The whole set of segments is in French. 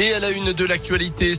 Et à la une de l'actualité,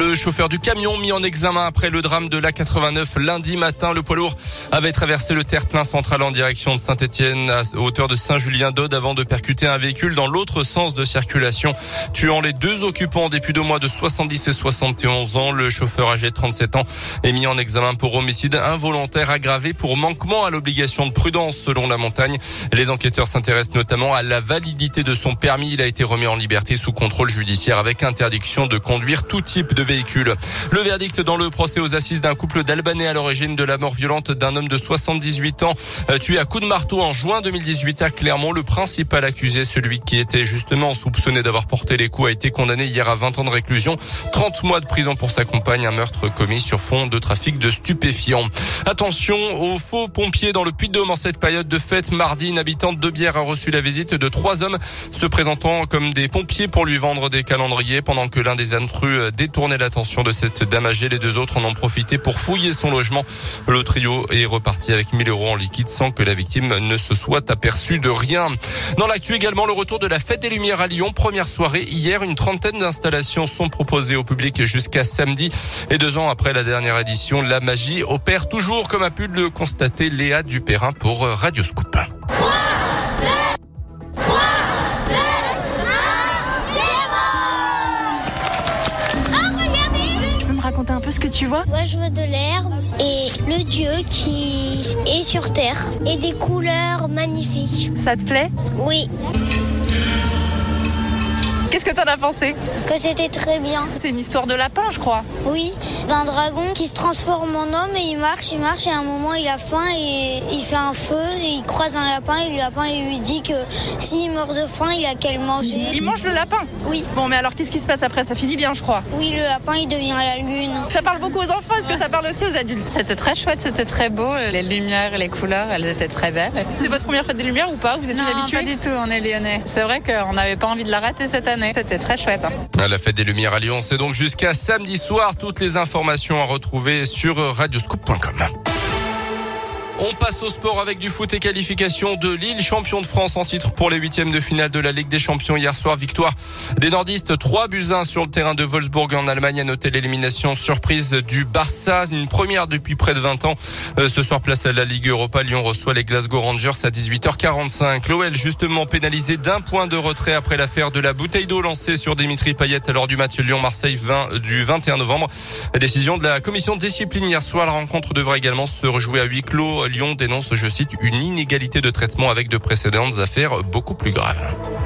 le chauffeur du camion mis en examen après le drame de l'A89 lundi matin. Le poids lourd avait traversé le terre-plein central en direction de Saint-Etienne à hauteur de Saint-Julien-d'Aude avant de percuter un véhicule dans l'autre sens de circulation, tuant les deux occupants depuis deux mois de 70 et 71 ans. Le chauffeur âgé de 37 ans est mis en examen pour homicide involontaire aggravé pour manquement à l'obligation de prudence selon la montagne. Les enquêteurs s'intéressent notamment à la validité de son permis. Il a été remis en liberté sous contrôle judiciaire avec interdiction de conduire tout type de véhicule. Le verdict dans le procès aux assises d'un couple d'Albanais à l'origine de la mort violente d'un homme de 78 ans euh, tué à coups de marteau en juin 2018 à Clermont. Le principal accusé, celui qui était justement soupçonné d'avoir porté les coups, a été condamné hier à 20 ans de réclusion, 30 mois de prison pour sa compagne, un meurtre commis sur fond de trafic de stupéfiants. Attention aux faux pompiers dans le Puy-de-Dôme en cette période de fête. Mardi, une habitante de Bière a reçu la visite de trois hommes se présentant comme des pompiers pour lui vendre des calendriers pendant que l'un des intrus détournait l'attention de cette dame âgée. Les deux autres en ont profité pour fouiller son logement. Le trio est reparti avec 1000 euros en liquide sans que la victime ne se soit aperçue de rien. Dans l'actu également, le retour de la fête des Lumières à Lyon. Première soirée hier, une trentaine d'installations sont proposées au public jusqu'à samedi. Et deux ans après la dernière édition, la magie opère toujours comme a pu le constater Léa Dupérin pour Radio Scoop. Peu ce que tu vois Moi, je vois de l'herbe et le dieu qui est sur terre et des couleurs magnifiques. Ça te plaît? Oui. Qu'est-ce que t'en as pensé Que c'était très bien. C'est une histoire de lapin, je crois. Oui, d'un dragon qui se transforme en homme et il marche, il marche et à un moment il a faim et il fait un feu et il croise un lapin et le lapin il lui dit que s'il meurt de faim, il a qu'à le manger. Il mange le lapin Oui. Bon, mais alors qu'est-ce qui se passe après? Ça finit bien, je crois. Oui, le lapin il devient la lune. Ça parle beaucoup aux enfants, est-ce que ça parle aussi aux adultes? C'était très chouette, c'était très beau, les lumières et les couleurs, elles étaient très belles. C'est votre première fête des lumières ou pas? Vous êtes non, une habituée? Pas du tout, on est lyonnais. C'est vrai qu'on n'avait pas envie de la rater cette année. C'était très chouette. Hein. La fête des Lumières à Lyon, c'est donc jusqu'à samedi soir. Toutes les informations à retrouver sur radioscoop.com. On passe au sport avec du foot et qualification de Lille, champion de France en titre pour les huitièmes de finale de la Ligue des Champions hier soir. Victoire des nordistes, 3 buts 1 sur le terrain de Wolfsburg en Allemagne. À noter l'élimination surprise du Barça, une première depuis près de 20 ans. Euh, ce soir, place à la Ligue Europa. Lyon reçoit les Glasgow Rangers à 18h45. L'OL justement pénalisé d'un point de retrait après l'affaire de la bouteille d'eau lancée sur Dimitri Payet lors du match Lyon-Marseille du 21 novembre. Décision de la commission discipline hier soir. La rencontre devrait également se rejouer à huis clos. Lyon dénonce, je cite, une inégalité de traitement avec de précédentes affaires beaucoup plus graves.